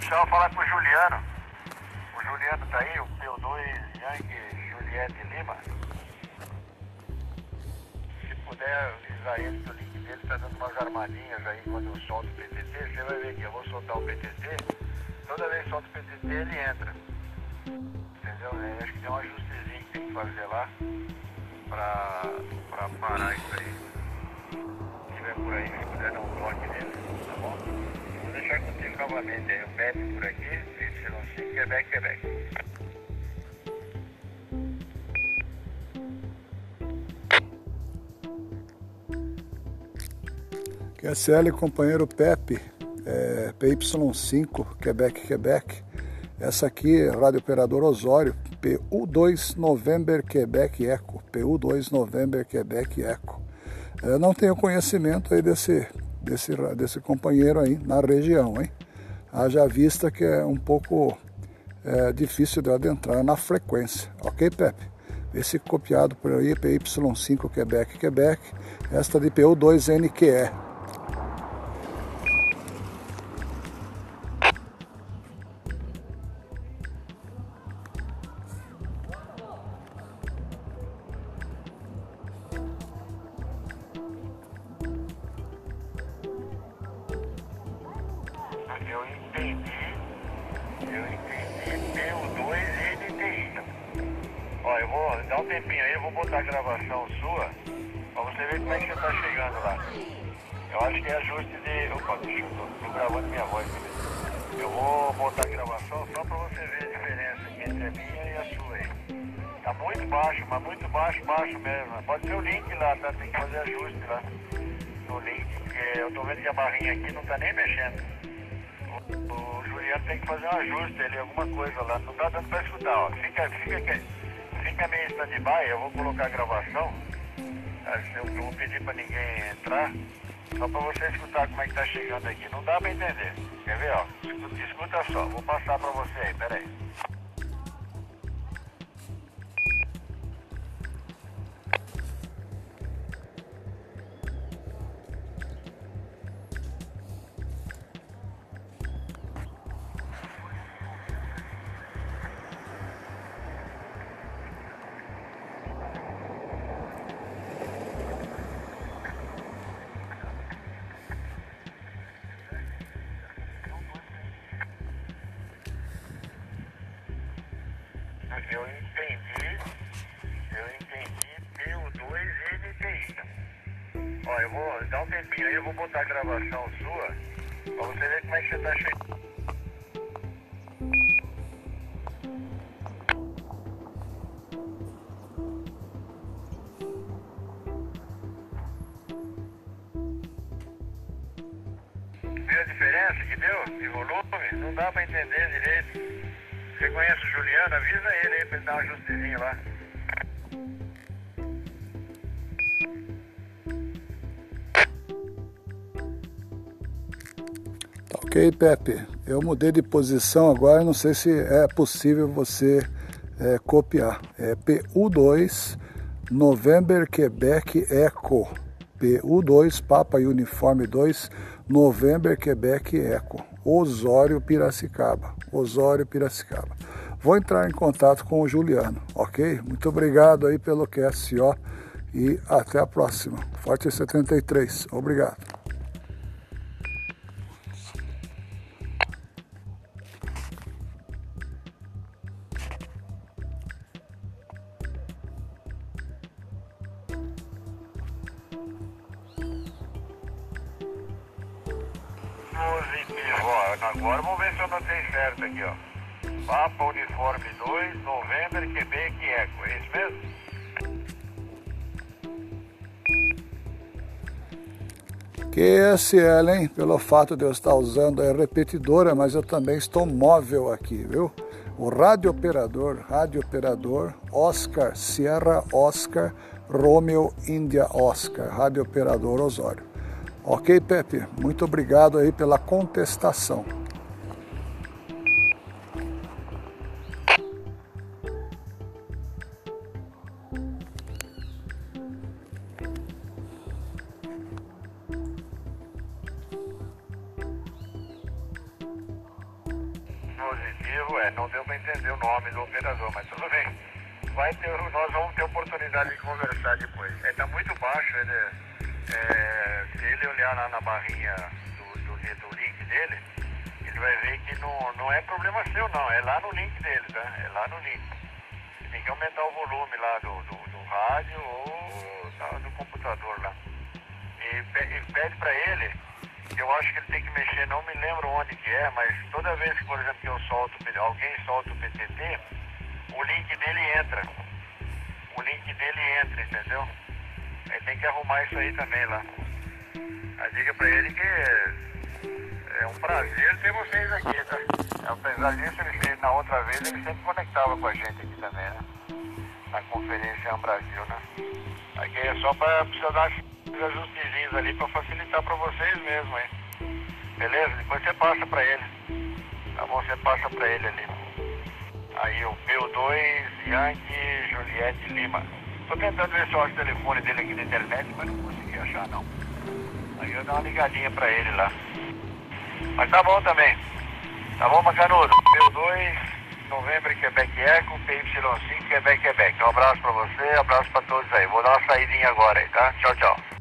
precisava falar com o Juliano. O Juliano tá aí, o P2 Yankee Juliette Lima. Se puder avisar ele que o link dele tá dando umas armadinhas aí quando eu solto o PTT, você vai ver que eu vou soltar o PTT. Toda vez que solto o PTT ele entra. Entendeu? Eu acho que tem um ajustezinho que tem que fazer lá pra, pra parar isso aí. Se tiver por aí, se puder dar um toque nele, tá bom? Deixar contigo novamente o Pepe por aqui, Y5, Quebec, Quebec. QSL companheiro Pepe, é, PY5, Quebec, Quebec. Essa aqui é Rádio Operador Osório, PU2 November Quebec Eco, PU2 November Quebec Eco. Eu não tenho conhecimento aí desse, desse, desse companheiro aí na região, hein? Haja vista que é um pouco é, difícil de adentrar na frequência, ok, Pepe? Esse copiado por aí, PY5 Quebec, Quebec, esta de PU2NQE. PU2 e NTI. Ó, eu vou dar um tempinho aí, eu vou botar a gravação sua pra você ver como é que você tá chegando lá. Eu acho que é ajuste de. Opa, bicho, eu tô, tô gravando minha voz aqui. Eu vou botar a gravação só pra você ver a diferença entre a minha e a sua aí. Tá muito baixo, mas muito baixo, baixo mesmo. Pode ser o link lá, tá? Tem que fazer ajuste lá no link, porque eu tô vendo que a barrinha aqui não tá nem mexendo. O, o Juliano tem que fazer um ajuste ali, alguma coisa lá. Não tá dando pra escutar, ó. Fica, fica, fica meio stand-by, eu vou colocar a gravação. Eu eu vou pedir pra ninguém entrar, só pra você escutar como é que tá chegando aqui. Não dá pra entender. Quer ver, ó? Escuta, escuta só, vou passar pra você aí, peraí. Eu entendi, eu entendi P2NTI. Ó, eu vou dar um tempinho aí, eu vou botar a gravação sua pra você ver como é que você tá chegando. Viu a diferença que deu de volume? Não dá pra entender direito. Você conhece o Juliano? Avisa ele aí pra ele dar um ajustezinho lá. Tá ok, Pepe? Eu mudei de posição agora, não sei se é possível você é, copiar. É PU2 November Quebec Eco. PU2 Papa Uniforme 2 November Quebec Eco. Osório Piracicaba. Osório Piracicaba. Vou entrar em contato com o Juliano, ok? Muito obrigado aí pelo QSO e até a próxima. Forte 73. Obrigado. Positivo, ó. Agora vamos ver se eu notei certo aqui, ó. Papa Uniforme 2, November, Quebec, Eco. É isso mesmo? QSL, hein? Pelo fato de eu estar usando a repetidora, mas eu também estou móvel aqui, viu? O rádio operador, rádio operador, Oscar, Sierra Oscar, Romeo India Oscar, rádio operador Osório. Ok, Pepe? Muito obrigado aí pela contestação. aplicativo, é, não deu para entender o nome do operador, mas tudo bem. Vai ter, nós vamos ter oportunidade de conversar depois. Está muito baixo, ele, é, se ele olhar lá na barrinha do, do, do, link dele, ele vai ver que não, não é problema seu não, é lá no link dele, tá? É lá no link. Tem que aumentar o volume lá do, do, do rádio ou do computador lá. E, pede para ele eu acho que ele tem que mexer, não me lembro onde que é, mas toda vez que, por exemplo, que eu solto, alguém solta o PTT, o link dele entra. O link dele entra, entendeu? Ele tem que arrumar isso aí também lá. A diga pra ele que é um prazer ter vocês aqui, tá? Apesar disso, ele, na outra vez ele sempre conectava com a gente aqui também, né? Na conferência Brasil, né? Aqui é só pra precisar dar ajustezinhos ali para facilitar para vocês mesmo, hein? Beleza? Depois você passa para ele. Tá bom? Você passa para ele ali. Aí o P2 Yankee Juliette Lima. Tô tentando ver se eu acho o telefone dele aqui na internet, mas não consegui achar não. Aí eu dou uma ligadinha para ele lá. Mas tá bom também. Tá bom, Macanudo? P2 Novembro Quebec Eco, PY5 Quebec Quebec. Um abraço para você, um abraço para todos aí. Vou dar uma saída agora aí, tá? Tchau, tchau.